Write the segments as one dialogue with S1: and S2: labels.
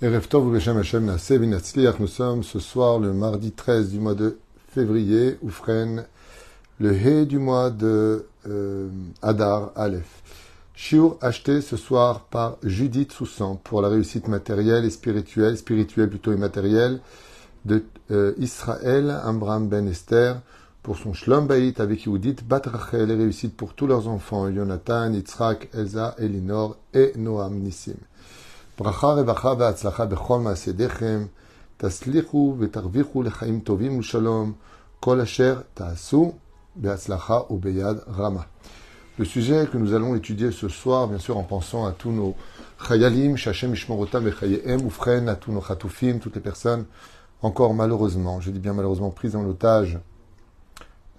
S1: Nous sommes ce soir le mardi 13 du mois de février, Oufren, le He du mois de euh, Adar Aleph. Shiur acheté ce soir par Judith Soussan pour la réussite matérielle et spirituelle, spirituelle plutôt et matérielle, de euh, Israël Amram Ben Esther pour son Shlom Bayit avec Yehudit Bat Rachel et réussite pour tous leurs enfants, Jonathan, Yitzhak, Elsa, Elinor et Noam Nissim. ברכה, רווחה והצלחה בכל מעשה דכם, תצליחו ותרוויחו לחיים טובים ושלום, כל אשר תעשו בהצלחה וביד רמה. Le sujet que nous allons étudier ce soir, bien sûr en pensant à tous nos chayalim, shachem ishmorotam et chayehem, oufren, à tous nos chatoufim, toutes les personnes encore malheureusement, je dis bien malheureusement, prises en otage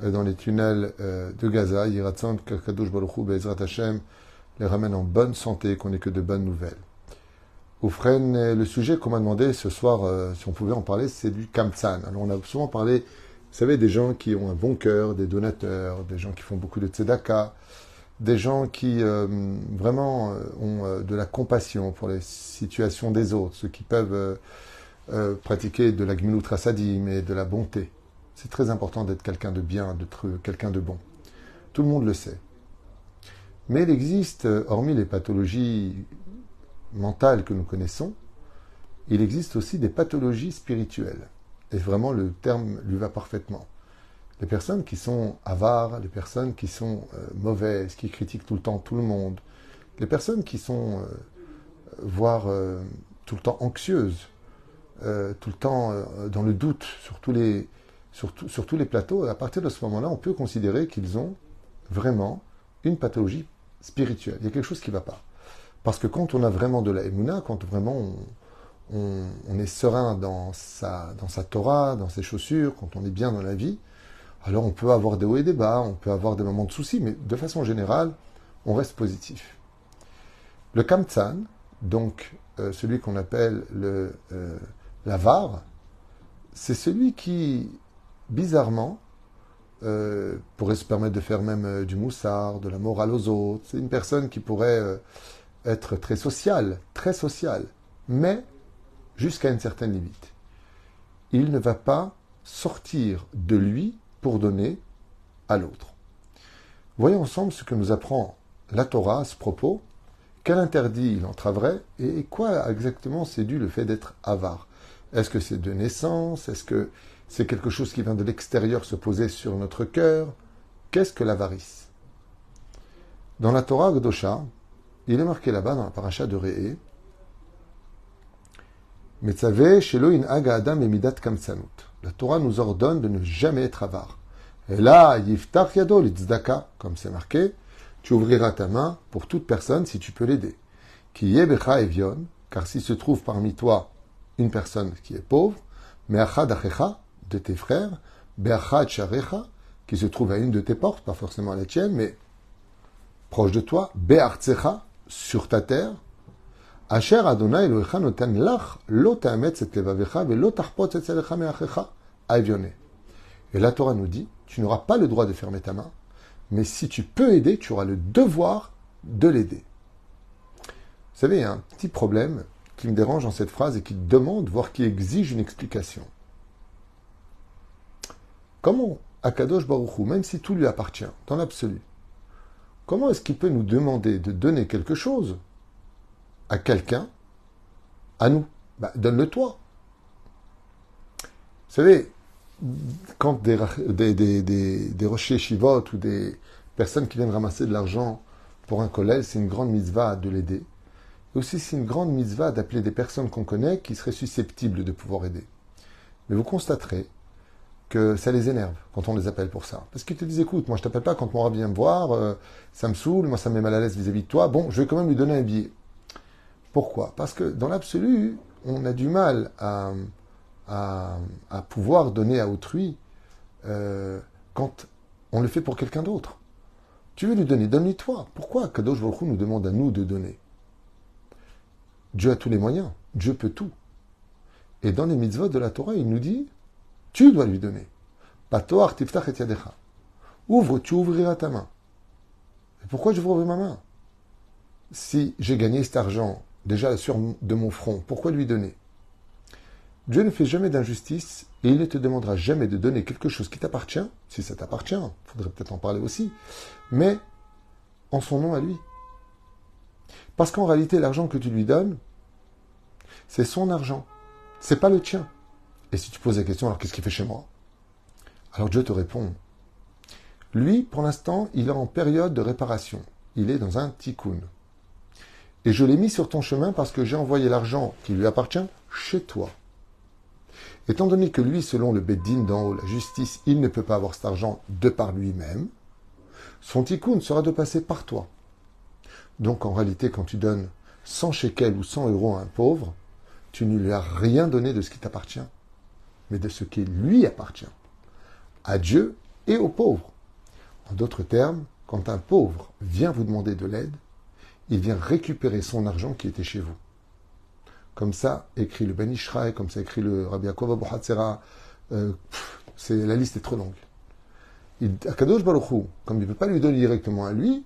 S1: euh, dans les tunnels euh, de Gaza, Yiratzant, Kadosh Baruch Hu, Be'ezrat Hashem, les ramène en bonne santé, qu'on ait que de bonnes nouvelles. Oufren, le sujet qu'on m'a demandé ce soir, euh, si on pouvait en parler, c'est du Kamtsan. Alors on a souvent parlé, vous savez, des gens qui ont un bon cœur, des donateurs, des gens qui font beaucoup de tzedaka, des gens qui euh, vraiment euh, ont de la compassion pour les situations des autres, ceux qui peuvent pratiquer de la gmilut rasadim et de la bonté. C'est très important d'être quelqu'un de bien, d'être quelqu'un de bon. Tout le monde le sait. Mais il existe, hormis les pathologies mentales que nous connaissons, il existe aussi des pathologies spirituelles. Et vraiment, le terme lui va parfaitement. Les personnes qui sont avares, les personnes qui sont euh, mauvaises, qui critiquent tout le temps tout le monde, les personnes qui sont, euh, voire euh, tout le temps anxieuses, tout le temps dans le doute sur tous, les, sur tous les plateaux, à partir de ce moment-là, on peut considérer qu'ils ont vraiment une pathologie spirituelle. Il y a quelque chose qui ne va pas. Parce que quand on a vraiment de la émouna, quand vraiment on, est serein dans sa, dans sa Torah, dans ses chaussures, quand on est bien dans la vie, alors on peut avoir des hauts et des bas, on peut avoir des moments de soucis, mais de façon générale, on reste positif. Le Kamtsan, donc euh, celui qu'on appelle le euh, l'avare, c'est celui qui, bizarrement, euh, pourrait se permettre de faire même du moussard, de la morale aux autres. C'est une personne qui pourrait être très social, très social, mais jusqu'à une certaine limite. Il ne va pas sortir de lui pour donner à l'autre. Voyons ensemble ce que nous apprend la Torah à ce propos, quel interdit il entraverait et quoi exactement c'est dû le fait d'être avare? Est-ce que c'est de naissance? Est-ce que c'est quelque chose qui vient de l'extérieur se poser sur notre cœur? Qu'est-ce que l'avarice? Dans la Torah Gdosha, il est marqué là-bas dans la paracha de Re'e. Adam Emidat La Torah nous ordonne de ne jamais être avare. Et là, Yiftach Yado comme c'est marqué, tu ouvriras ta main pour toute personne si tu peux l'aider. Qui Yebecha Evion, car s'il se trouve parmi toi une personne qui est pauvre, Meachad Achecha, de tes frères, Beachad Sharecha, qui se trouve à une de tes portes, pas forcément à la tienne, mais proche de toi, Be'artzecha, sur ta terre, Asher Adonai Elohecha noten lach, lo et levavecha, ve et avioné. Et la Torah nous dit, tu n'auras pas le droit de fermer ta main, mais si tu peux aider, tu auras le devoir de l'aider. Vous savez, il y a un petit problème qui me dérange dans cette phrase et qui demande, voire qui exige une explication. Comment Akadosh Baruch Hu, même si tout lui appartient, dans l'absolu, Comment est-ce qu'il peut nous demander de donner quelque chose à quelqu'un, à nous? Bah, Donne-le toi. Vous savez, quand des, des, des, des, rochers chivot ou des personnes qui viennent ramasser de l'argent pour un collège, c'est une grande mitzvah de l'aider. Et aussi, c'est une grande mitzvah d'appeler des personnes qu'on connaît qui seraient susceptibles de pouvoir aider. Mais vous constaterez que ça les énerve quand on les appelle pour ça. Parce qu'ils te disent, écoute, moi je t'appelle pas quand mon rab vient me voir, euh, ça me saoule, moi ça me met mal à l'aise vis-à-vis de toi, bon, je vais quand même lui donner un billet. Pourquoi? Parce que dans l'absolu, on a du mal à, à, pouvoir donner à autrui euh, quand on le fait pour quelqu'un d'autre. Tu veux lui donner, donne-lui toi. Pourquoi Kadosh Baruch nous demande à nous de donner? Dieu a tous les moyens, Dieu peut tout. Et dans les mitzvot de la Torah, il nous dit tu dois lui donner. tiftach et Ouvre, tu ouvriras ta main. Et pourquoi je vais ouvrir ma main? Si j'ai gagné cet argent déjà sur de mon front. Pourquoi lui donner? Dieu ne fait jamais d'injustice et il ne te demandera jamais de donner quelque chose qui t'appartient, si ça t'appartient, il faudrait peut-être en parler aussi, mais en son nom à lui. Parce qu'en réalité, l'argent que tu lui donnes, c'est son argent. C'est pas le tien. Et si tu poses la question, alors qu'est-ce qu'il fait chez moi? Alors Dieu te répond. Lui, pour l'instant, il est en période de réparation. Il est dans un tikkun. Et je l'ai mis sur ton chemin parce que j'ai envoyé l'argent qui lui appartient chez toi. Étant donné que lui, selon le Beddin d'en haut, la justice, il ne peut pas avoir cet argent de par lui-même, son tikkun sera de passer par toi. Donc en réalité, quand tu donnes 100 shekels ou 100 euros à un pauvre, tu ne lui as rien donné de ce qui t'appartient, mais de ce qui lui appartient, à Dieu et aux pauvres. En d'autres termes, quand un pauvre vient vous demander de l'aide, il vient récupérer son argent qui était chez vous. Comme ça écrit le Ben Ishraï, comme ça écrit le Rabbi Yaakov Abu euh, la liste est trop longue. Il, Akadosh Baruch comme il ne peut pas lui donner directement à lui,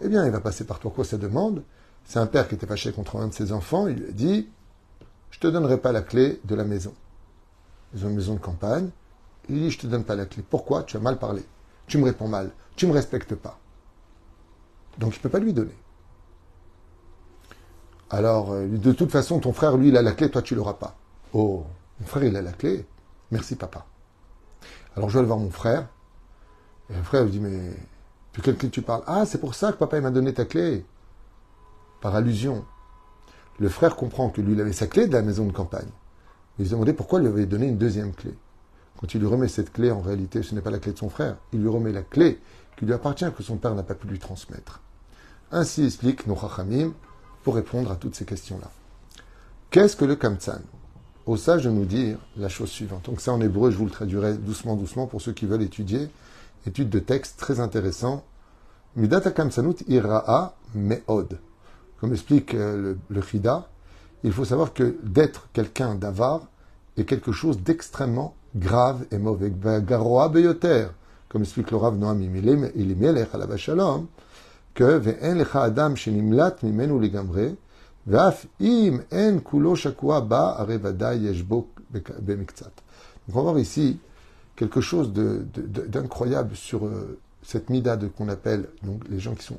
S1: eh bien, il va passer par toi. Quoi sa demande? C'est un père qui était fâché contre un de ses enfants. Il lui a dit Je te donnerai pas la clé de la maison. Ils ont une maison de campagne. Il dit Je te donne pas la clé. Pourquoi? Tu as mal parlé. Tu me réponds mal. Tu me respectes pas. Donc, il ne peut pas lui donner. Alors, euh, de toute façon, ton frère, lui, il a la clé, toi, tu l'auras pas. Oh, mon frère, il a la clé. Merci, papa. Alors, je vais aller voir mon frère. Et le frère lui dit Mais de quelle clé tu parles? Ah, c'est pour ça que papa m'a donné ta clé. Par allusion. Le frère comprend que lui, il avait sa clé de la maison de campagne. Il se demandait pourquoi il lui avait donné une deuxième clé. Quand il lui remet cette clé, en réalité, ce n'est pas la clé de son frère. Il lui remet la clé qui lui appartient, que son père n'a pas pu lui transmettre. Ainsi explique nos Chachamim pour répondre à toutes ces questions-là. Qu'est-ce que le Kamtsan? Au sage de nous dire la chose suivante. Donc ça en hébreu, je vous le traduirai doucement, doucement pour ceux qui veulent étudier étude de texte très intéressant. Midatakam sanut ira'a me'od. Comme explique euh, le, le il faut savoir que d'être quelqu'un d'avare est quelque chose d'extrêmement grave et mauvais. Garoa beyoter, comme explique le Rav Noam Ilimelech la shalom, que ve'en lecha adam shenimlat mimenu legamre, ve'af im en kulo shakua ba arevada yeshbo bemiktzat. Donc on va voir ici quelque chose d'incroyable sur euh, cette mida qu'on appelle donc les gens qui sont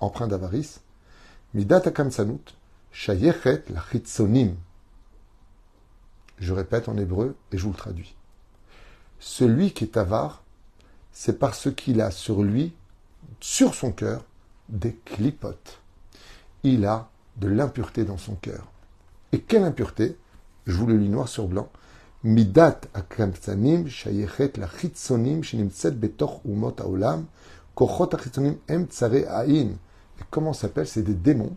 S1: empreints d'avarice. Midat akamsanut, shayechet la chitsonim. Je répète en hébreu et je vous le traduis. Celui qui est avare, c'est parce qu'il a sur lui, sur son cœur, des clipotes. Il a de l'impureté dans son cœur. Et quelle impureté? Je vous le lis noir sur blanc. Midat akamtsanim shayechet la chitsonim shenimtset betoch umot haolam kochot achitsonim em tsare. Et comment s'appelle C'est des démons?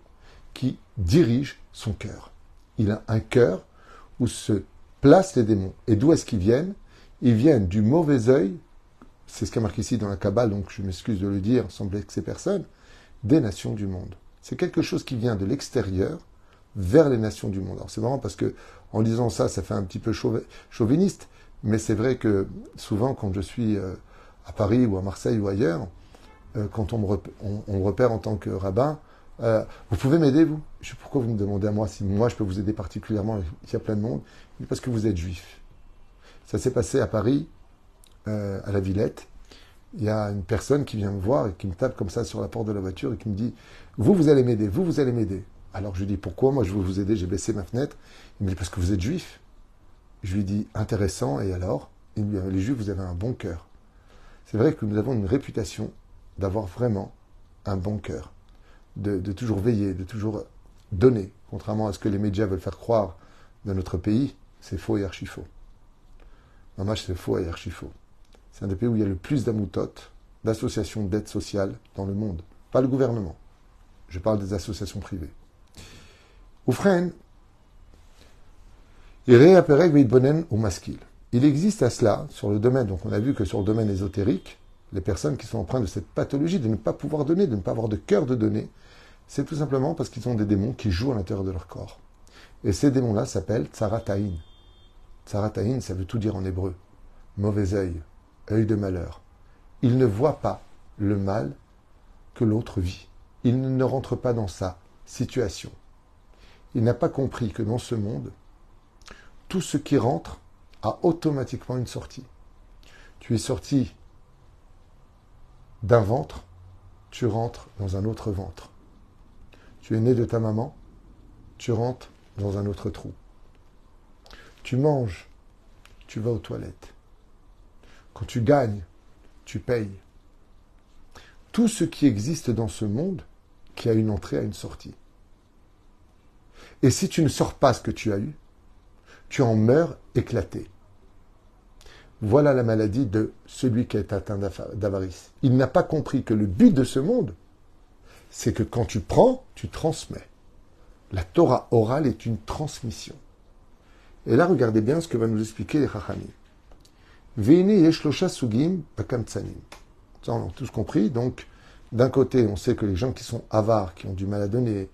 S1: Qui dirigent son cœur. Il a un cœur où se placent les démons. Et d'où est-ce qu'ils viennent? Ils viennent du mauvais œil, c'est ce qui est marqué ici dans la Kabbale, donc je m'excuse de le dire sans blesser personne, des nations du monde. C'est quelque chose qui vient de l'extérieur vers les nations du monde. Alors c'est marrant parce que en disant ça, ça fait un petit peu chauviniste, mais c'est vrai que souvent quand je suis euh, à Paris ou à Marseille ou ailleurs, euh, quand on me, repère, en tant que rabbin, euh, vous pouvez m'aider, vous? Je sais pourquoi vous me demandez à moi si moi je peux vous aider particulièrement Il y a plein de monde. Parce que vous êtes juif. Ça s'est passé à Paris, à la Villette. Il y a une personne qui vient me voir et qui me tape comme ça sur la porte de la voiture et qui me dit Vous, vous allez m'aider, vous, vous allez m'aider. Alors je lui dis pourquoi? Moi je veux vous aider, j'ai baissé ma fenêtre. Il me dit parce que vous êtes juif. Je lui dis intéressant, et alors Il me dit les juifs, vous avez un bon cœur. C'est vrai que nous avons une réputation d'avoir vraiment un bon cœur, de, toujours veiller, de toujours donner, contrairement à ce que les médias veulent faire croire dans notre pays, c'est faux et archi faux. Mamash, c'est faux et archi faux. C'est un des pays où il y a le plus d'amoutotes, d'associations d'aide sociale dans le monde. Pas le gouvernement. Je parle des associations privées. Oufren. Il existe à cela, sur le domaine, donc on a vu que sur le domaine ésotérique, les personnes qui sont empreintes de cette pathologie de ne pas pouvoir donner, de ne pas avoir de cœur de donner, c'est tout simplement parce qu'ils ont des démons qui jouent à l'intérieur de leur corps. Et ces démons-là s'appellent tsarataïn. Tsarataïn, ça veut tout dire en hébreu. Mauvais œil, œil de malheur. Ils ne voient pas le mal que l'autre vit. Ils ne rentrent pas dans sa situation. Il n'a pas compris que dans ce monde, tout ce qui rentre a automatiquement une sortie. Tu es sorti d'un ventre, tu rentres dans un autre ventre. Tu es né de ta maman, tu rentres dans un autre trou. Tu manges, tu vas aux toilettes. Quand tu gagnes, tu payes. Tout ce qui existe dans ce monde qui a une entrée a une sortie. Et si tu ne sors pas ce que tu as eu, tu en meurs éclaté. Voilà la maladie de celui qui est atteint d'avarice. Il n'a pas compris que le but de ce monde, c'est que quand tu prends, tu transmets. La Torah orale est une transmission. Et là, regardez bien ce que va nous expliquer les Chachamim. sugim on a tous compris. Donc, d'un côté, on sait que les gens qui sont avares, qui ont du mal à donner,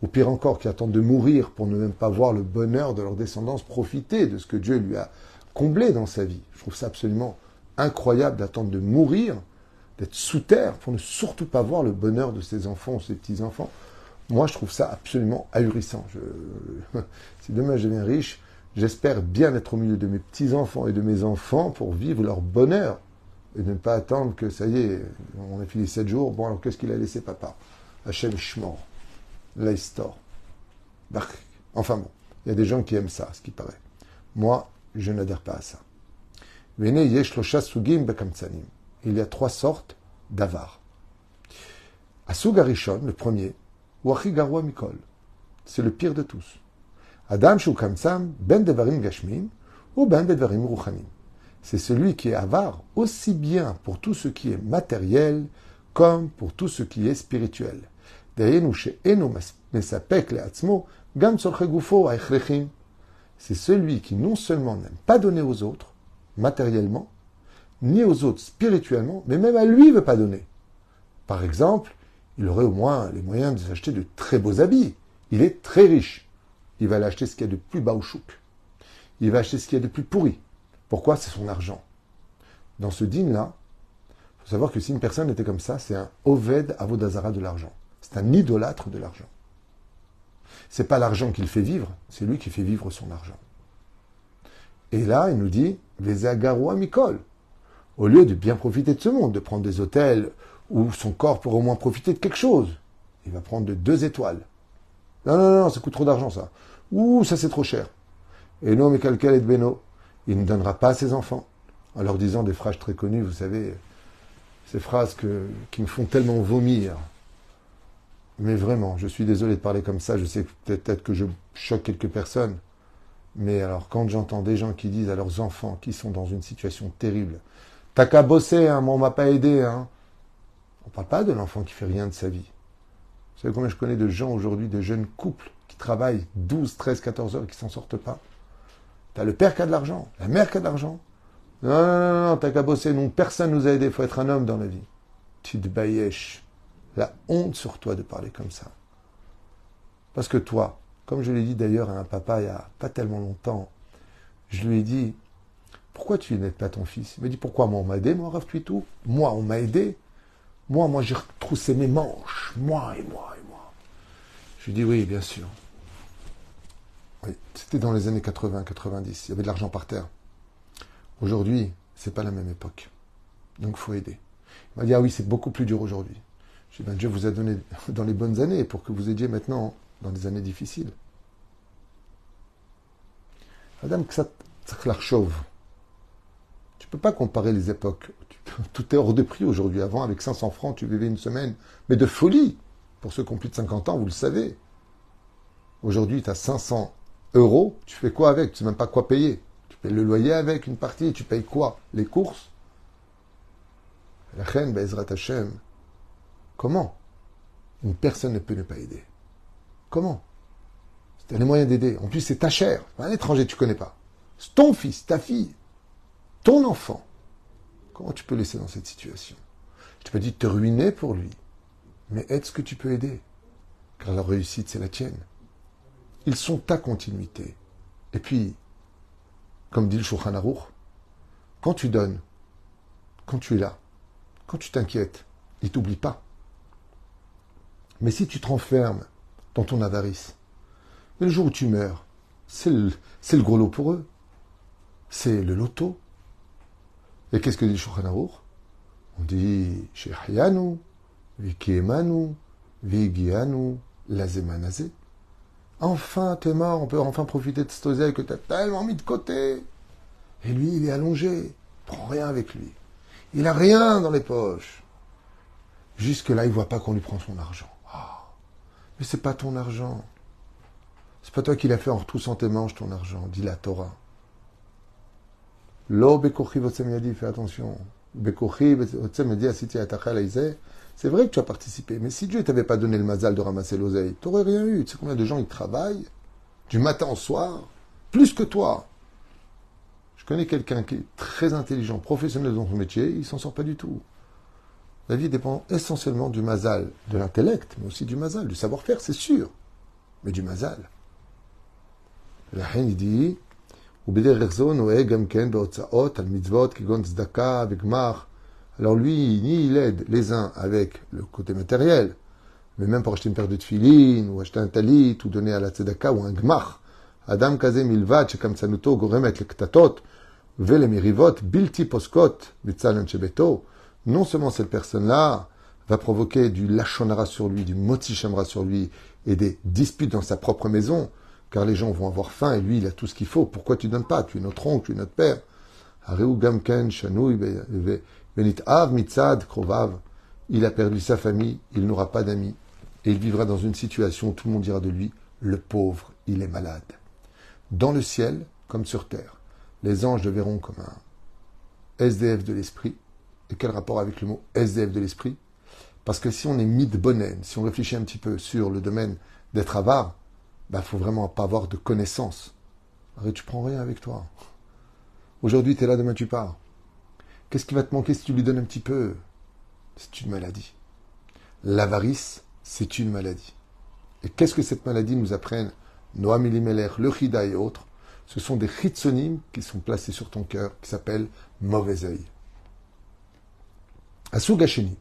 S1: ou pire encore, qui attendent de mourir pour ne même pas voir le bonheur de leur descendance profiter de ce que Dieu lui a comblé dans sa vie. Je trouve ça absolument incroyable d'attendre de mourir, d'être sous terre, pour ne surtout pas voir le bonheur de ses enfants ou ses petits-enfants. Moi, je trouve ça absolument ahurissant. Si demain je deviens riche, j'espère bien être au milieu de mes petits-enfants et de mes enfants pour vivre leur bonheur et ne pas attendre que ça y est, on a fini sept jours, bon alors qu'est-ce qu'il a laissé papa? Hachem Shmor, l'Aistor. Enfin bon, il y a des gens qui aiment ça, ce qui paraît. Moi, je n'adhère pas à ça. Il y a trois sortes d'avars. Asugarishon, le premier, ou Achigarwa Mikol, c'est le pire de tous. Adam Shukamsam, Ben Devarim Gashmin, ou Ben Devarim Ruchanim c'est celui qui est avare aussi bien pour tout ce qui est matériel comme pour tout ce qui est spirituel. C'est celui qui non seulement n'aime pas donner aux autres, matériellement, ni aux autres spirituellement, mais même à lui ne veut pas donner. Par exemple, il aurait au moins les moyens de s'acheter de très beaux habits. Il est très riche. Il va aller acheter ce qu'il y a de plus bas au chouk. Il va acheter ce qu'il y a de plus pourri. Pourquoi? C'est son argent. Dans ce dîne-là, il faut savoir que si une personne était comme ça, c'est un Oved Avodazara de l'argent. C'est un idolâtre de l'argent. C'est pas l'argent qu'il fait vivre, c'est lui qui fait vivre son argent. Et là, il nous dit, Vezagaroua Mikol. Au lieu de bien profiter de ce monde, de prendre des hôtels où son corps pourrait au moins profiter de quelque chose, il va prendre de deux étoiles. Non, non, non, ça coûte trop d'argent, ça. Ouh, ça c'est trop cher. Et non, mais calcul et beno. Il ne donnera pas à ses enfants. En leur disant des phrases très connues, vous savez, ces phrases qui me font tellement vomir. Mais vraiment, je suis désolé de parler comme ça, je sais peut-être que je choque quelques personnes. Mais alors, quand j'entends des gens qui disent à leurs enfants qui sont dans une situation terrible, T'as qu'à bosser, hein, moi on m'a pas aidé, hein. On parle pas de l'enfant qui fait rien de sa vie. Vous savez combien je connais de gens aujourd'hui, de jeunes couples qui travaillent 12, 13, 14 heures et qui s'en sortent pas? T'as le père qui a de l'argent, la mère qui a de l'argent. Non, non, non, non t'as qu'à bosser. Non, personne nous a aidés. Il faut être un homme dans la vie. Tu te bailleches. La honte sur toi de parler comme ça. Parce que toi, comme je l'ai dit d'ailleurs à un papa il n'y a pas tellement longtemps, je lui ai dit Pourquoi tu n'aides pas ton fils? Il m'a dit Pourquoi Moi, on m'a aidé, moi, Rav tout. Moi, on m'a aidé. Moi, moi, j'ai retroussé mes manches. Moi et moi et moi. Je lui dit Oui, bien sûr. C'était dans les années 80-90. Il y avait de l'argent par terre. Aujourd'hui, c'est pas la même époque. Donc, il faut aider. Il m'a dit, ah oui, c'est beaucoup plus dur aujourd'hui. J'ai dit, ben, Dieu vous a donné dans les bonnes années pour que vous aidiez maintenant dans des années difficiles. Madame chauve. Tu peux pas comparer les époques. Tout est hors de prix aujourd'hui. Avant, avec 500 francs, tu vivais une semaine. Mais de folie. Pour ceux qui ont plus de 50 ans, vous le savez. Aujourd'hui, tu as 500 euros, tu fais quoi avec? Tu sais même pas quoi payer. Tu payes le loyer avec une partie, tu payes quoi? Les courses? La reine, Bezrat Hashem. Comment? Une personne ne peut ne pas aider. Comment? Tu as les moyens d'aider. En plus, c'est ta chair. Un étranger, tu connais pas. C'est ton fils, ta fille, ton enfant. Comment tu peux laisser dans cette situation? Je te peux dire te ruiner pour lui. Mais aide ce que tu peux aider? Car la réussite, c'est la tienne. Ils sont ta continuité. Et puis, comme dit le Shulchan quand tu donnes, quand tu es là, quand tu t'inquiètes, il t'oublie pas. Mais si tu te renfermes dans ton avarice, le jour où tu meurs, c'est le, gros lot pour eux. C'est le loto. Et qu'est-ce que dit Shulchan On dit Shehayanu, Vikiemanu, Vigianu, Lazemanazé. Enfin, t'es mort, on peut enfin profiter de cet oseille que t'as tellement mis de côté. Et lui, il est allongé, prend rien avec lui. Il a rien dans les poches. Jusque-là, il voit pas qu'on lui prend son argent. Ah. Mais c'est pas ton argent. C'est pas toi qui l'as fait en retroussant tes manches, ton argent, dit la Torah. Lo bekochi dit, fais attention. Dit, c'est vrai que tu as participé, mais si Dieu t'avait pas donné le mazal de ramasser l'oseille, tu n'aurais rien eu. Tu sais combien de gens ils travaillent du matin au soir, plus que toi. Je connais quelqu'un qui est très intelligent, professionnel dans son métier, il s'en sort pas du tout. La vie dépend essentiellement du mazal, de l'intellect, mais aussi du mazal, du savoir-faire, c'est sûr, mais du mazal. La dit, alors lui, ni il aide les uns avec le côté matériel, mais même pour acheter une paire de tefilin, ou acheter un talit, ou donner à la tzedaka, ou un gmach. Adam kaze milvad, shekam tsanuto, goremet le ktatot, vele mirivot, bilti poskot, bitzalen shebeto. Non seulement cette personne-là va provoquer du lachonara sur lui, du moti sur lui, et des disputes dans sa propre maison, car les gens vont avoir faim, et lui, il a tout ce qu'il faut. Pourquoi tu donnes pas? Tu es notre oncle, tu es notre père. il a perdu sa famille, il n'aura pas d'amis, et il vivra dans une situation où tout le monde dira de lui, le pauvre, il est malade. Dans le ciel, comme sur terre, les anges le verront comme un SDF de l'esprit. Et quel rapport avec le mot SDF de l'esprit? Parce que si on est mis si on réfléchit un petit peu sur le domaine d'être avare, bah, faut vraiment pas avoir de connaissances. Arrête, tu prends rien avec toi. Aujourd'hui, tu es là, demain tu pars. Qu'est-ce qui va te manquer si tu lui donnes un petit peu? C'est une maladie. L'avarice, c'est une maladie. Et qu'est-ce que cette maladie nous apprenne? Noam Elimelech, le Chida et autres, ce sont des chitsonimes qui sont placés sur ton cœur, qui s'appellent mauvais œil. Asugasheni.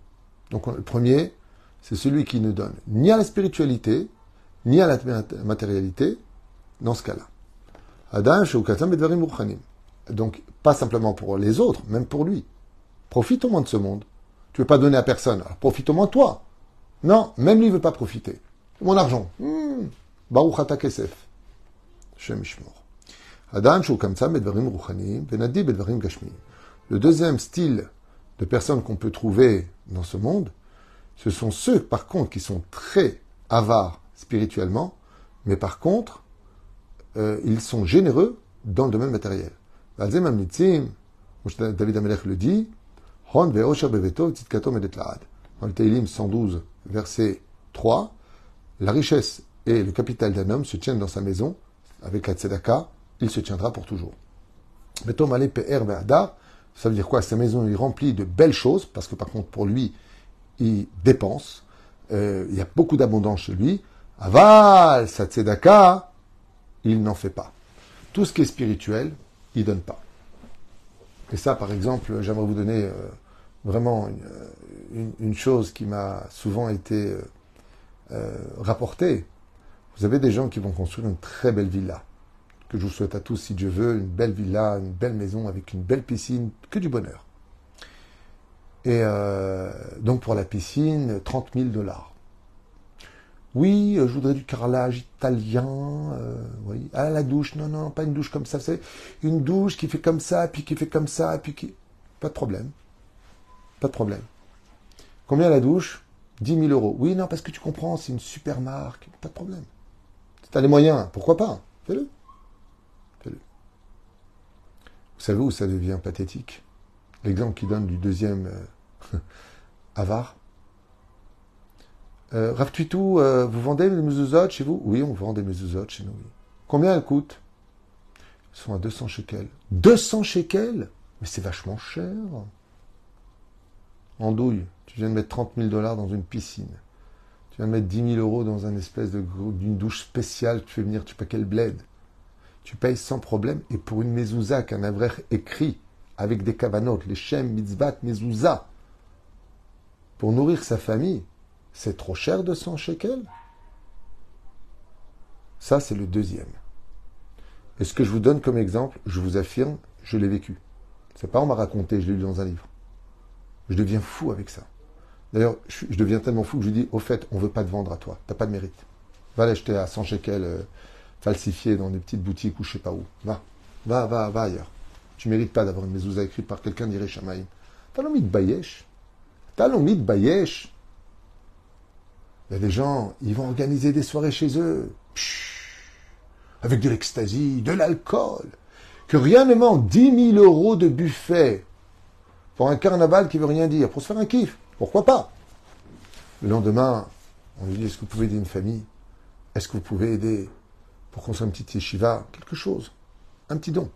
S1: Donc le premier, c'est celui qui ne donne ni à la spiritualité, ni à la matérialité, dans ce cas-là. Adam, Donc pas simplement pour les autres, même pour lui. Profite au moins de ce monde. Tu veux pas donner à personne, alors profite au moins toi. Non, même lui ne veut pas profiter. Mon argent. Hmm. Baruch kesef. Shem Adam Le deuxième style de personnes qu'on peut trouver dans ce monde, ce sont ceux, par contre, qui sont très avares spirituellement, mais par contre, euh, ils sont généreux dans le domaine matériel. David Amelech le dit, Dans le Teilim 112, verset 3, la richesse et le capital d'un homme se tiennent dans sa maison, avec la tzedaka, il se tiendra pour toujours. ça veut dire quoi? Sa maison est remplie de belles choses, parce que par contre pour lui, il dépense, euh, il y a beaucoup d'abondance chez lui. Aval, sa tzedaka, il n'en fait pas. Tout ce qui est spirituel, il donne pas. Et ça, par exemple, j'aimerais vous donner euh, vraiment euh, une, chose qui m'a souvent été euh, rapportée. Vous avez des gens qui vont construire une très belle villa, que je vous souhaite à tous, si Dieu veut, une belle villa, une belle maison avec une belle piscine, que du bonheur. Et donc pour la piscine, 30 000 dollars. Oui, euh, je voudrais du carrelage italien. Euh, oui. Ah, la douche. Non, non, pas une douche comme ça. C'est une douche qui fait comme ça, puis qui fait comme ça, puis qui. Pas de problème. Pas de problème. Combien la douche? 10 000 euros. Oui, non, parce que tu comprends, c'est une super marque. Pas de problème. Si tu as les moyens, pourquoi pas? Fais-le. Fais-le. Vous savez où ça devient pathétique? L'exemple qui donne du deuxième euh, avare euh, euh, vous vendez des mezuzot chez vous? Oui, on vend des mezuzot chez nous. Combien elles coûtent? Elles sont à 200 shekels. 200 shekels? Mais c'est vachement cher. En douille, tu viens de mettre 30 000 dollars dans une piscine. Tu viens de mettre 10 000 euros dans un espèce d'une douche spéciale. Tu fais venir, tu payes quel bled Tu payes sans problème. Et pour une mezouza qu'un avrer écrit avec des cavanotes, les shem, mitzvat, mezouza, pour nourrir sa famille, c'est trop cher de 100 shekels? Ça, c'est le deuxième. Et ce que je vous donne comme exemple, je vous affirme, je l'ai vécu. C'est pas on m'a raconté, je l'ai lu dans un livre. Je deviens fou avec ça. D'ailleurs, je, deviens tellement fou que je dis, au fait, on veut pas te vendre à toi. T'as pas de mérite. Va l'acheter à 100 shekels euh, falsifié dans des petites boutiques ou je sais pas où. Va, va, va, va ailleurs. Tu mérites pas d'avoir une mezouza écrite par quelqu'un d'Iré Shamaïm. T'as l'envie de Bayesh. T'as l'envie de Bayesh. Il y a des gens, ils vont organiser des soirées chez eux. avec de l'ecstasy, de l'alcool. Que rien ne manque. 10 000 euros de buffet. Pour un carnaval qui veut rien dire. Pour se faire un kiff. Pourquoi pas? Le lendemain, on lui dit, est-ce que vous pouvez aider une famille? Est-ce que vous pouvez aider pour construire une petite yeshiva Quelque chose? Un petit don.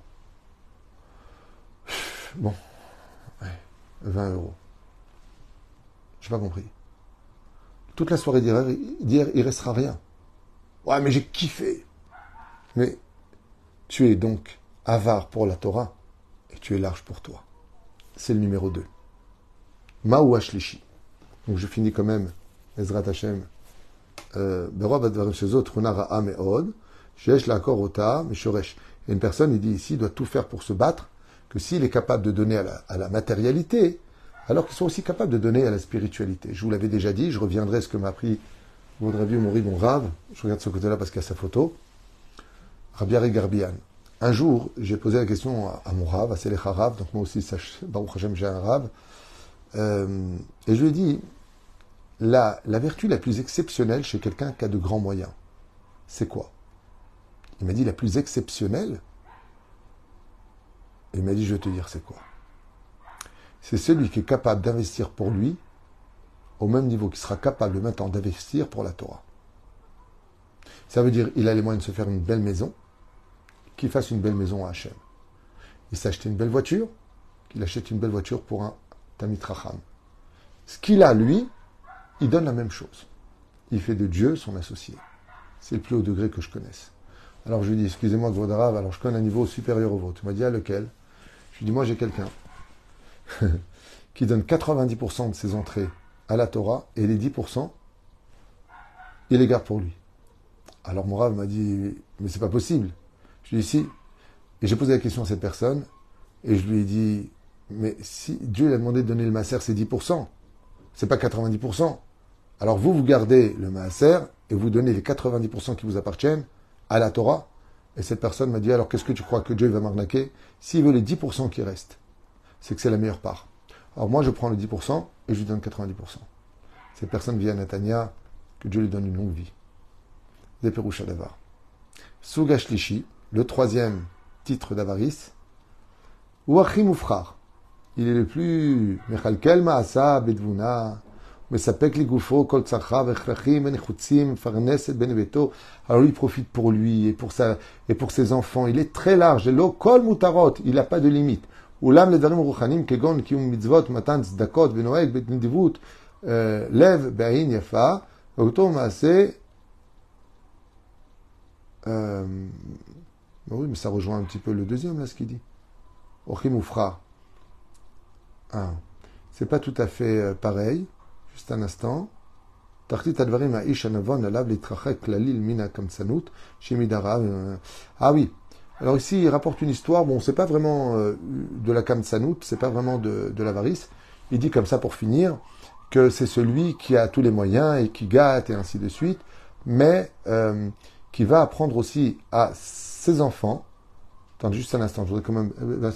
S1: Bon. 20 euros. Je n'ai pas compris. Toute la soirée d'hier, il restera rien. Ouais, mais j'ai kiffé. Mais tu es donc avare pour la Torah et tu es large pour toi. C'est le numéro 2. Maou Ashlishi. Donc je finis quand même, Ezrat Hashem. Euh, et une personne, il dit ici, doit tout faire pour se battre, que s'il est capable de donner à la, matérialité, alors qu'ils sont aussi capables de donner à la spiritualité. Je vous l'avais déjà dit, je reviendrai à ce que m'a appris vieux Mori, mon rave. Je regarde ce côté-là parce qu'il y a sa photo. Rabbi Garbian. Un jour, j'ai posé la question à, mon rave, à Selecha Rav, donc moi aussi, Baruch j'ai un rave. Euh, et je lui ai dit, la, la vertu la plus exceptionnelle chez quelqu'un qui a de grands moyens, c'est quoi? Il m'a dit, la plus exceptionnelle? Il m'a dit, je vais te dire, c'est quoi? C'est celui qui est capable d'investir pour lui au même niveau qu'il sera capable maintenant d'investir pour la Torah. Ça veut dire il a les moyens de se faire une belle maison, qu'il fasse une belle maison à Hachem. Il s'achète une belle voiture, qu'il achète une belle voiture pour un Tamit Ce qu'il a, lui, il donne la même chose. Il fait de Dieu son associé. C'est le plus haut degré que je connaisse. Alors je lui dis, excusez-moi, Gvodarav, alors je connais un niveau supérieur au vôtre. Tu m'as dit, à lequel? Je lui dis, moi j'ai quelqu'un qui donne 90% de ses entrées à la Torah et les 10%, il les garde pour lui. Alors mon m'a dit, mais c'est pas possible. Je lui ai si. Et j'ai posé la question à cette personne et je lui ai dit, mais si Dieu a demandé de donner le maaser, c'est 10%, c'est pas 90%. Alors vous, vous gardez le maaser et vous donnez les 90% qui vous appartiennent à la Torah. Et cette personne m'a dit, alors qu'est-ce que tu crois que Dieu va m'arnaquer? S'il veut les 10% qui restent, c'est que c'est la meilleure part. Alors moi, je prends le 10% et je lui donne 90%. Cette personne vit à Natania, que Dieu lui donne une longue vie. Zeperusha Davar. Sugashlishi, le troisième titre d'avarice, Ouachim Ufrar. Il est le plus Mechalkel Maasa Bedvuna. מספק לגופו כל צרכיו הכרחים ונחוצים, מפרנס את בן ביתו. Alors lui, il profite pour lui et pour, sa, et pour ses enfants. Il est très large. לא כל מותרות, il n'a pas de limite. אולם לדברים רוחניים כגון קיום מצוות, מתן צדקות ונוהג בנדיבות לב בעין יפה, ואותו מעשה euh, oui, mais ça rejoint un petit peu le deuxième, là, ce qu'il dit. Ochim Oufra. Ah. C'est pas tout à fait euh, pareil. Juste un instant. Ah oui. alors ici, il rapporte une histoire, bon, c'est pas vraiment euh, de la Kamtsanout, c'est pas vraiment de, de l'avarice. Il dit comme ça pour finir que c'est celui qui a tous les moyens et qui gâte et ainsi de suite, mais euh, qui va apprendre aussi à ses enfants. Attends juste un instant, je voudrais quand même. Euh,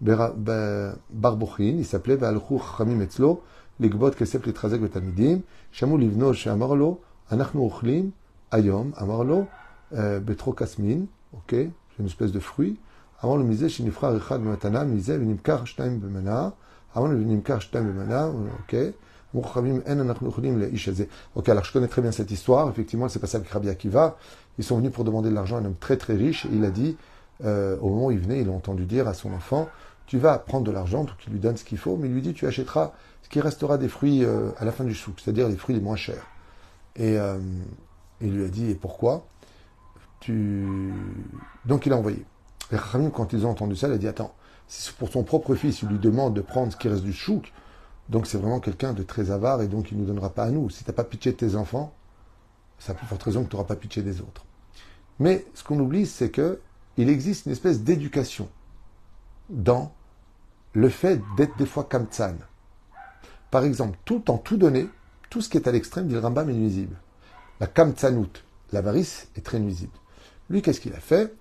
S1: bah, Barbochin, il s'appelait Balchur Chami Metzlo, Ligbot Kesep Litrazek Betamidim, Shamu Livno Shamarlo, Anachnu Ochlim, Ayom, Amarlo, euh, Betro Kasmin, ok, une espèce de fruit. Avant le misé, shinifra rechad ben matana, misé, vinimkar shtaim bemana. Avant le vinimkar shtaim bemana, euh, ok. Ok, alors je connais très bien cette histoire. Effectivement, c'est passé avec Rabbi Akiva. Ils sont venus pour demander de l'argent à un homme très très riche. Et il a dit, euh, au moment où il venait, il a entendu dire à son enfant, tu vas prendre de l'argent, donc il lui donne ce qu'il faut, mais il lui dit, tu achèteras ce qui restera des fruits euh, à la fin du souk, c'est-à-dire les fruits les moins chers. Et il lui a dit, et pourquoi? Donc il a envoyé. Et quand ils ont entendu ça, il a dit, attends, si pour son propre fils, il lui demande de prendre ce qui reste du chouk, donc c'est vraiment quelqu'un de très avare et donc il ne nous donnera pas à nous. Si tu n'as pas pitié de tes enfants, ça a plus forte raison que tu n'auras pas pitié des autres. Mais ce qu'on oublie, c'est que il existe une espèce d'éducation dans le fait d'être des fois kamtsan. Par exemple, tout en tout donner, tout ce qui est à l'extrême, dit le Rambam, est nuisible. La kamtsanout, l'avarice, est très nuisible. Lui, qu'est-ce qu'il a fait?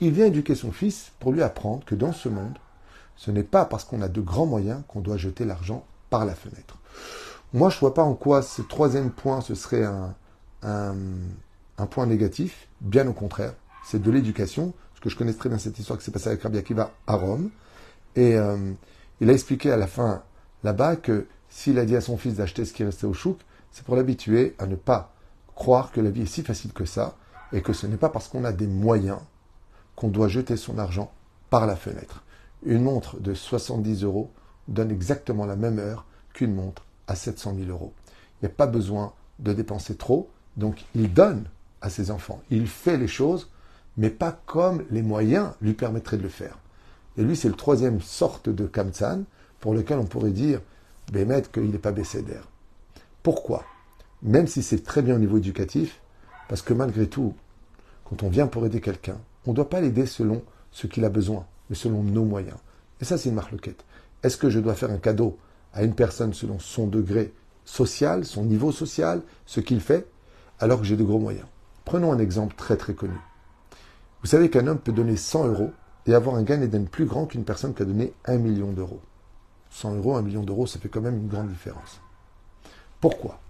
S1: Il vient éduquer son fils pour lui apprendre que dans ce monde, ce n'est pas parce qu'on a de grands moyens qu'on doit jeter l'argent par la fenêtre. Moi, je ne vois pas en quoi ce troisième point, ce serait un, un, point négatif. Bien au contraire, c'est de l'éducation. Parce que je connais très bien cette histoire qui s'est passée avec Rabbi Akiva à Rome. Et euh, il a expliqué à la fin là-bas que s'il a dit à son fils d'acheter ce qui restait au chouk, c'est pour l'habituer à ne pas croire que la vie est si facile que ça et que ce n'est pas parce qu'on a des moyens qu'on doit jeter son argent par la fenêtre. Une montre de 70 euros donne exactement la même heure qu'une montre à 700 000 euros. Il n'y a pas besoin de dépenser trop, donc il donne à ses enfants. Il fait les choses, mais pas comme les moyens lui permettraient de le faire. Et lui, c'est le troisième sorte de Kamtsan pour lequel on pourrait dire, Bémet, qu'il n'est pas d'air. Pourquoi? Même si c'est très bien au niveau éducatif, parce que malgré tout, quand on vient pour aider quelqu'un, on ne doit pas l'aider selon ce qu'il a besoin, mais selon nos moyens. Et ça, c'est une marloquette. Est-ce que je dois faire un cadeau à une personne selon son degré social, son niveau social, ce qu'il fait, alors que j'ai de gros moyens? Prenons un exemple très très connu. Vous savez qu'un homme peut donner 100 euros et avoir un gain d'Éden plus grand qu'une personne qui a donné 1 million d'euros. 100 euros, 1 million d'euros, ça fait quand même une grande différence. Pourquoi?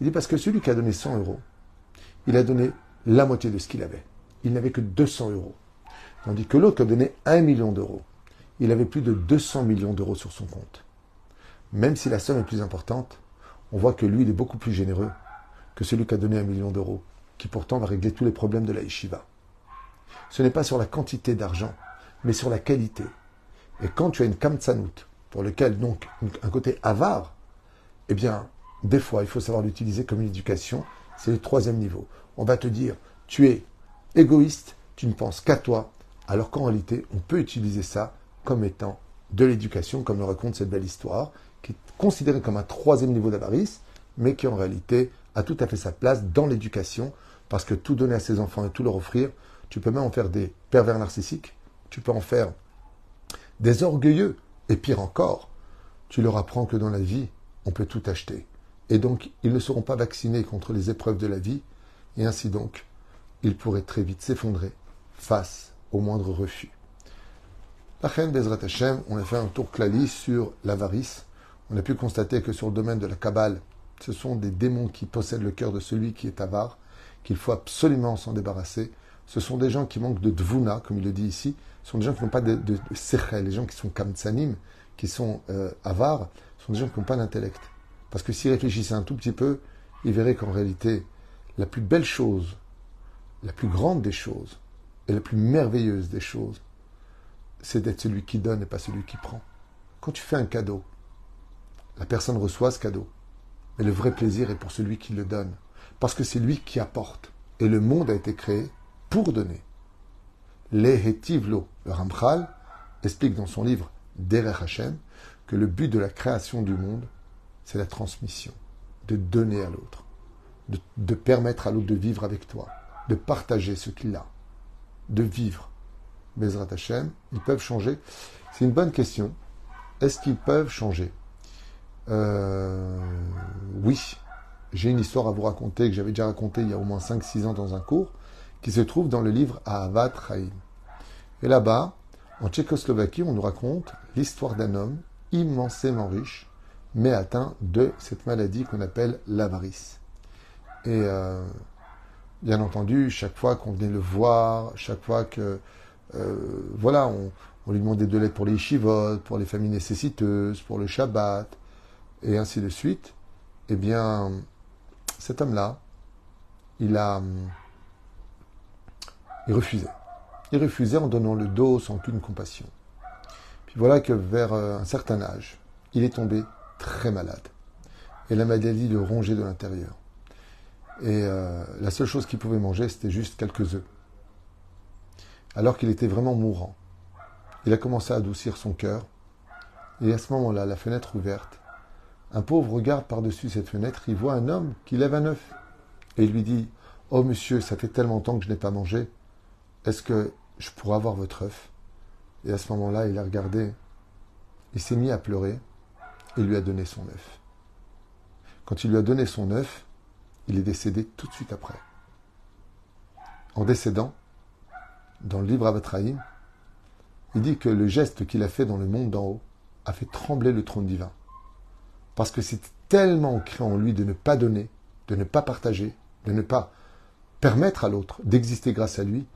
S1: Il dit parce que celui qui a donné 100 euros, il a donné la moitié de ce qu'il avait. Il n'avait que 200 euros. Tandis que l'autre a donné 1 million d'euros. Il avait plus de 200 millions d'euros sur son compte. Même si la somme est plus importante, on voit que lui, il est beaucoup plus généreux que celui qui a donné un million d'euros, qui pourtant va régler tous les problèmes de la yeshiva ce n'est pas sur la quantité d'argent, mais sur la qualité. Et quand tu as une kamtsanout, pour lequel donc un côté avare, eh bien, des fois, il faut savoir l'utiliser comme une éducation. C'est le troisième niveau. On va te dire, tu es égoïste, tu ne penses qu'à toi, alors qu'en réalité, on peut utiliser ça comme étant de l'éducation, comme le raconte cette belle histoire, qui est considérée comme un troisième niveau d'avarice, mais qui en réalité a tout à fait sa place dans l'éducation, parce que tout donner à ses enfants et tout leur offrir, tu peux même en faire des pervers narcissiques, tu peux en faire des orgueilleux, et pire encore, tu leur apprends que dans la vie, on peut tout acheter. Et donc, ils ne seront pas vaccinés contre les épreuves de la vie, et ainsi donc, ils pourraient très vite s'effondrer face au moindre refus. La reine Bezrat Hashem, on a fait un tour clali sur l'avarice. On a pu constater que sur le domaine de la Kabbale, ce sont des démons qui possèdent le cœur de celui qui est avare, qu'il faut absolument s'en débarrasser ce sont des gens qui manquent de dvuna, comme il le dit ici. Ce sont des gens qui n'ont pas de, de, Les gens qui sont kamtsanim, qui sont euh, avares, sont des gens qui n'ont pas d'intellect. Parce que s'ils réfléchissaient un tout petit peu, ils verraient qu'en réalité, la plus belle chose, la plus grande des choses, et la plus merveilleuse des choses, c'est d'être celui qui donne et pas celui qui prend. Quand tu fais un cadeau, la personne reçoit ce cadeau. Mais le vrai plaisir est pour celui qui le donne. Parce que c'est lui qui apporte. Et le monde a été créé pour donner. Lehetivlo, le Ramchal, explique dans son livre Derech Hashem que le but de la création du monde, c'est la transmission, de donner à l'autre, de, permettre à l'autre de vivre avec toi, de partager ce qu'il a, de vivre. Bezrat Hashem, ils peuvent changer. C'est une bonne question. Est-ce qu'ils peuvent changer? Euh, Oui. J'ai une histoire à vous raconter que j'avais déjà racontée il y a au moins 5-6 ans dans un cours qui se trouve dans le livre Ahavat Chaim. Et là-bas, en Tchécoslovaquie, on nous raconte l'histoire d'un homme immensément riche, mais atteint de cette maladie qu'on appelle l'avarice. Et euh, bien entendu, chaque fois qu'on venait le voir, chaque fois que euh, voilà, on, lui demandait de l'aide pour les chivotes, pour les familles nécessiteuses, pour le Shabbat, et ainsi de suite, eh bien, cet homme-là, il a il refusait. Il refusait en donnant le dos sans aucune compassion. Puis voilà que vers euh, un certain âge, il est tombé très malade. Et la maladie le rongeait de l'intérieur. Et euh, la seule chose qu'il pouvait manger, c'était juste quelques œufs. Alors qu'il était vraiment mourant. Il a commencé à adoucir son cœur. Et à ce moment-là, la fenêtre ouverte, un pauvre regarde par-dessus cette fenêtre, il voit un homme qui lève un œuf. Et il lui dit Oh monsieur, ça fait tellement longtemps que je n'ai pas mangé. Est-ce que je pourrais avoir votre œuf? Et à ce moment-là, il a regardé, il s'est mis à pleurer et lui a donné son œuf. Quand il lui a donné son œuf, il est décédé tout de suite après. En décédant, dans le livre Avatraïm, il dit que le geste qu'il a fait dans le monde d'en haut a fait trembler le trône divin. Parce que c'est tellement ancré en lui de ne pas donner, de ne pas partager, de ne pas permettre à l'autre d'exister grâce à lui,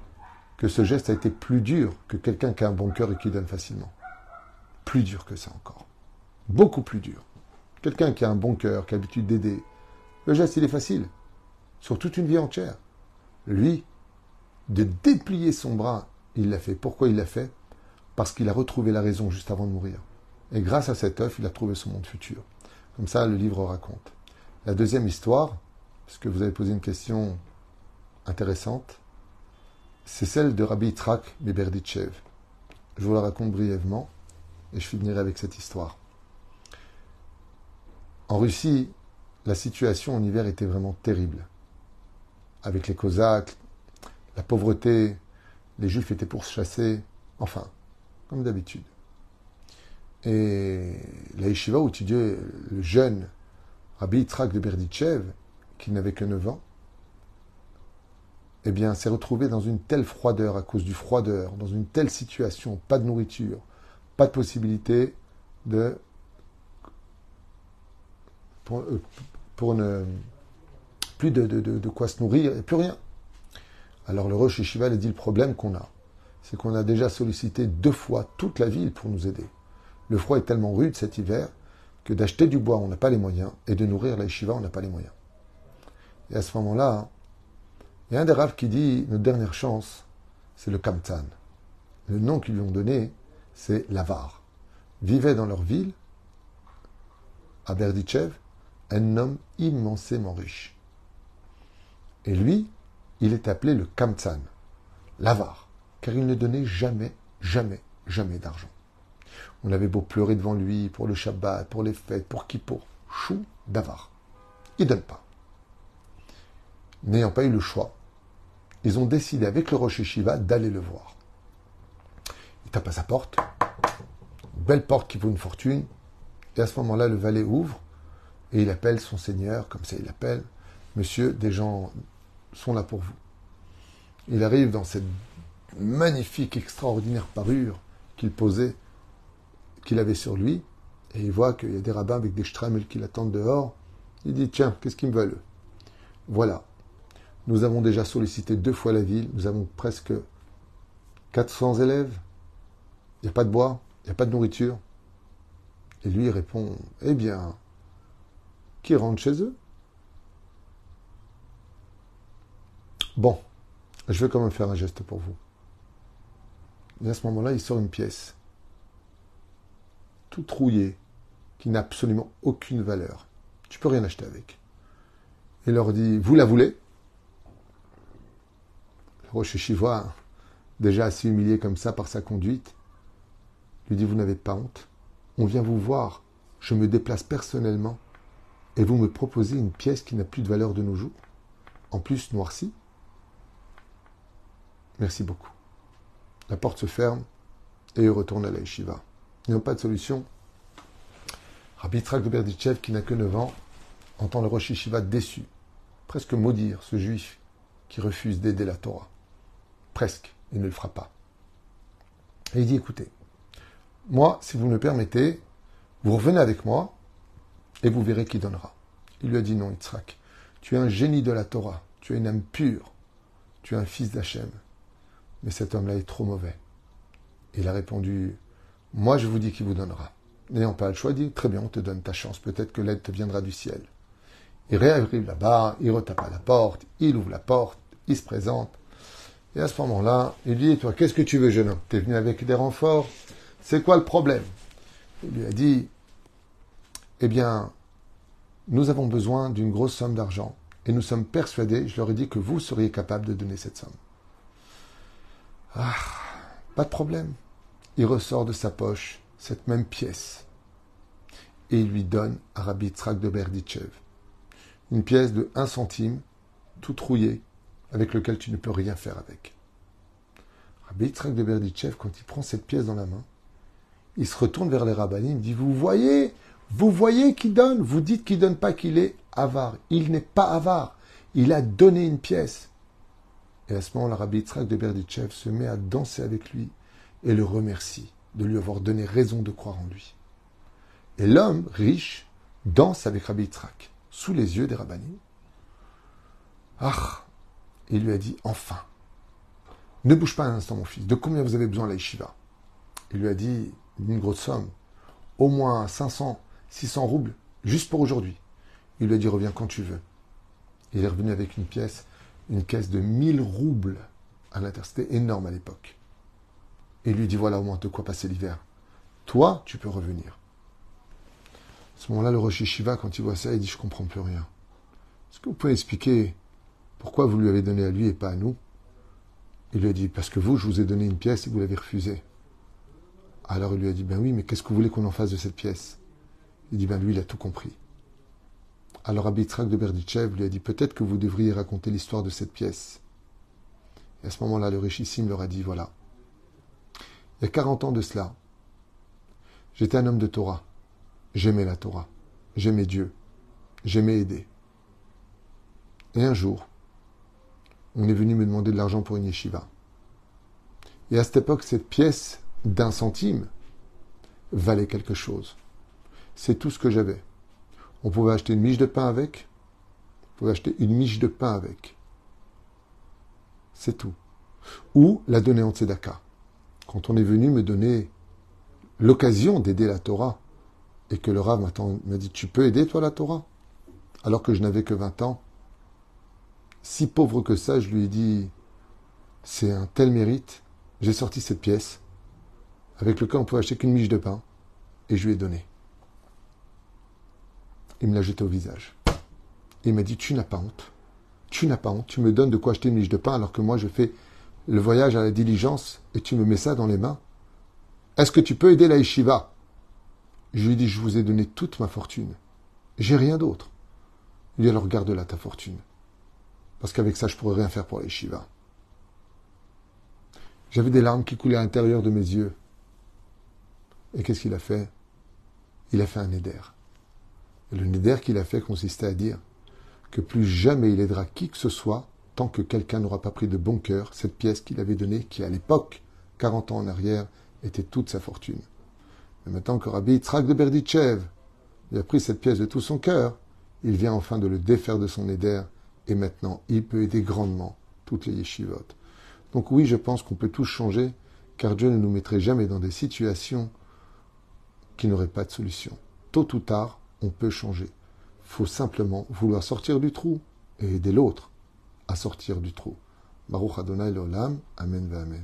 S1: que ce geste a été plus dur que quelqu'un qui a un bon cœur et qui donne facilement. Plus dur que ça encore. Beaucoup plus dur. Quelqu'un qui a un bon cœur, qui a l'habitude d'aider, le geste il est facile. Sur toute une vie entière. Lui, de déplier son bras, il l'a fait. Pourquoi il l'a fait? Parce qu'il a retrouvé la raison juste avant de mourir. Et grâce à cet œuf, il a trouvé son monde futur. Comme ça, le livre raconte. La deuxième histoire, puisque vous avez posé une question intéressante, c'est celle de Rabbi Itrak Beberditchev. Je vous la raconte brièvement et je finirai avec cette histoire. En Russie, la situation en hiver était vraiment terrible. Avec les Cosaques, la pauvreté, les Juifs étaient pourchassés, enfin, comme d'habitude. Et la yeshiva où étudiait le jeune Rabbi Itrak de Berditchev, qui n'avait que 9 ans, eh bien, s'est retrouvé dans une telle froideur à cause du froideur, dans une telle situation, pas de nourriture, pas de possibilité de pour, euh, ne plus de, quoi se nourrir et plus rien. Alors le Rosh Yeshiva a dit le problème qu'on a, c'est qu'on a déjà sollicité deux fois toute la ville pour nous aider. Le froid est tellement rude cet hiver que d'acheter du bois, on n'a pas les moyens, et de nourrir la yeshiva, on n'a pas les moyens. Et à ce moment-là, il y a un des raves qui dit notre dernière chance, c'est le Kamtan. Le nom qu'ils lui ont donné, c'est l'Avar. Vivait dans leur ville, à Berdichev, un homme immensément riche. Et lui, il est appelé le Kamtan, l'Avar, car il ne donnait jamais, jamais, jamais d'argent. On avait beau pleurer devant lui pour le Shabbat, pour les fêtes, pour qui pour Chou d'Avar. Il donne pas. N'ayant pas eu le choix, ils ont décidé avec le Rocher Shiva d'aller le voir. Il tape à sa porte, belle porte qui vaut une fortune, et à ce moment-là, le valet ouvre et il appelle son seigneur, comme ça il appelle, Monsieur, des gens sont là pour vous. Il arrive dans cette magnifique, extraordinaire parure qu'il posait, qu'il avait sur lui, et il voit qu'il y a des rabbins avec des stramels qui l'attendent dehors. Il dit Tiens, qu'est-ce qu'ils me veulent Voilà, nous avons déjà sollicité deux fois la ville, nous avons presque 400 élèves, il n'y a pas de bois, il n'y a pas de nourriture. Et lui répond, eh bien, qui rentre chez eux Bon, je vais quand même faire un geste pour vous. Et à ce moment-là, il sort une pièce, tout trouillée, qui n'a absolument aucune valeur. Tu peux rien acheter avec. Il leur dit, vous la voulez? Roche Shiva, déjà assez humilié comme ça par sa conduite, lui dit Vous n'avez pas honte On vient vous voir, je me déplace personnellement, et vous me proposez une pièce qui n'a plus de valeur de nos jours, en plus noircie Merci beaucoup. La porte se ferme et il retourne à la yeshiva. N'ont pas de solution. Rabbi Trak de Berdichev, qui n'a que 9 ans, entend le Rosh Yeshiva déçu, presque maudire ce juif qui refuse d'aider la Torah. Presque, il ne le fera pas. Et il dit, écoutez, moi, si vous me permettez, vous revenez avec moi et vous verrez qui donnera. Il lui a dit non, Yitzhak, tu es un génie de la Torah, tu es une âme pure, tu es un fils d'Hachem. Mais cet homme-là est trop mauvais. Il a répondu, moi je vous dis qui vous donnera. N'ayant pas le choix, dit, très bien, on te donne ta chance, peut-être que l'aide te viendra du ciel. Il réarrive là-bas, il retape à la porte, il ouvre la porte, il se présente. Et à ce moment-là, il dit, toi, qu'est-ce que tu veux, jeune homme? Tu es venu avec des renforts? C'est quoi le problème? Il lui a dit, eh bien, nous avons besoin d'une grosse somme d'argent et nous sommes persuadés, je leur ai dit, que vous seriez capable de donner cette somme. Ah, pas de problème. Il ressort de sa poche cette même pièce et il lui donne à Rabbi Tzrak de Berdichev. Une pièce de 1 centime, toute rouillée, avec lequel tu ne peux rien faire avec. Rabbi Yitzhak de Berditchev, quand il prend cette pièce dans la main, il se retourne vers les rabbins, il dit, vous voyez, vous voyez qui donne, vous dites qu'il donne pas qu'il est avare. Il n'est pas avare, il a donné une pièce. Et à ce moment, le Rabbi Yitzhak de Berditchev se met à danser avec lui et le remercie de lui avoir donné raison de croire en lui. Et l'homme riche danse avec Rabbi Yitzhak, sous les yeux des rabbinis. Ah Il lui a dit, enfin, ne bouge pas un instant, mon fils. De combien vous avez besoin la yeshiva? Il lui a dit une grosse somme, au moins 500, 600 roubles, juste pour aujourd'hui. Il lui a dit reviens quand tu veux. Il est revenu avec une pièce, une caisse de 1000 roubles à l'intérieur. Énorme à l'époque. Et il lui dit voilà au moins de quoi passer l'hiver. Toi, tu peux revenir. À ce moment-là, le Rosh Yeshiva, quand il voit ça, il dit je comprends plus rien. Est-ce que vous pouvez expliquer pourquoi vous lui avez donné à lui et pas à nous? Il lui a dit, parce que vous, je vous ai donné une pièce et vous l'avez refusée. Alors il lui a dit, ben oui, mais qu'est-ce que vous voulez qu'on en fasse de cette pièce? Il dit, ben lui, il a tout compris. Alors Abitrak de Berditchev lui a dit, peut-être que vous devriez raconter l'histoire de cette pièce. Et à ce moment-là, le richissime leur a dit, voilà, il y a 40 ans de cela, j'étais un homme de Torah. J'aimais la Torah. J'aimais Dieu. J'aimais aider. Et un jour, on est venu me demander de l'argent pour une yeshiva. Et à cette époque, cette pièce d'un centime valait quelque chose. C'est tout ce que j'avais. On pouvait acheter une miche de pain avec. On pouvait acheter une miche de pain avec. C'est tout. Ou la donner en tzedaka. Quand on est venu me donner l'occasion d'aider la Torah, et que le Rav m'a dit Tu peux aider toi la Torah? Alors que je n'avais que 20 ans, si pauvre que ça, je lui ai dit, c'est un tel mérite, j'ai sorti cette pièce, avec lequel on pouvait acheter qu'une miche de pain, et je lui ai donné. Il me l'a jeté au visage. Il m'a dit, tu n'as pas honte. Tu n'as pas honte. Tu me donnes de quoi acheter une miche de pain alors que moi je fais le voyage à la diligence et tu me mets ça dans les mains. Est-ce que tu peux aider la yeshiva Je lui ai dit, je vous ai donné toute ma fortune. J'ai rien d'autre. Il dit, alors garde là ta fortune. Parce qu'avec ça, je pourrais rien faire pour les Shiva. J'avais des larmes qui coulaient à l'intérieur de mes yeux. Et qu'est-ce qu'il a fait? Il a fait un neder. Le neder qu'il a fait consistait à dire que plus jamais il aidera qui que ce soit tant que quelqu'un n'aura pas pris de bon cœur cette pièce qu'il avait donnée, qui à l'époque, 40 ans en arrière, était toute sa fortune. Mais maintenant que Rabbi de Berditchev il a pris cette pièce de tout son cœur, il vient enfin de le défaire de son neder et maintenant, il peut aider grandement toutes les yeshivot. Donc oui, je pense qu'on peut tous changer, car Dieu ne nous mettrait jamais dans des situations qui n'auraient pas de solution. Tôt ou tard, on peut changer. Faut simplement vouloir sortir du trou et aider l'autre à sortir du trou. Baruch Adonai Amen Amen.